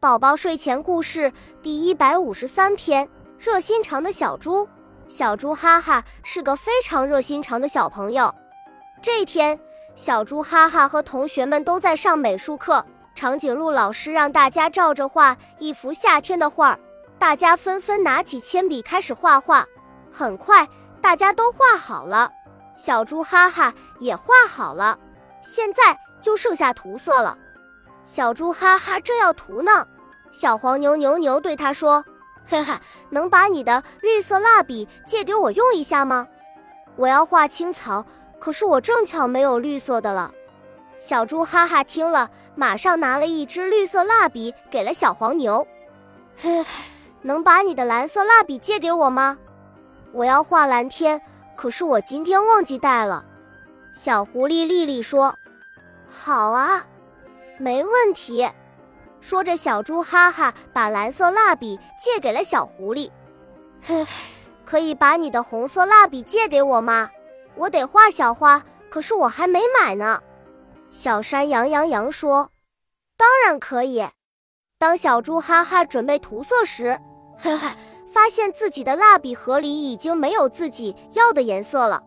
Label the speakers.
Speaker 1: 宝宝睡前故事第一百五十三篇：热心肠的小猪。小猪哈哈是个非常热心肠的小朋友。这天，小猪哈哈和同学们都在上美术课，长颈鹿老师让大家照着画一幅夏天的画。大家纷纷拿起铅笔开始画画。很快，大家都画好了，小猪哈哈也画好了。现在就剩下涂色了。小猪哈哈正要涂呢，小黄牛牛牛对他说：“嘿 嘿，能把你的绿色蜡笔借给我用一下吗？我要画青草，可是我正巧没有绿色的了。”小猪哈哈听了，马上拿了一支绿色蜡笔给了小黄牛。嘿，能把你的蓝色蜡笔借给我吗？我要画蓝天，可是我今天忘记带了。小狐狸丽丽说：“好啊。”没问题，说着，小猪哈哈把蓝色蜡笔借给了小狐狸。嘿，可以把你的红色蜡笔借给我吗？我得画小花，可是我还没买呢。小山羊羊羊说：“当然可以。”当小猪哈哈准备涂色时，嘿嘿，发现自己的蜡笔盒里已经没有自己要的颜色了。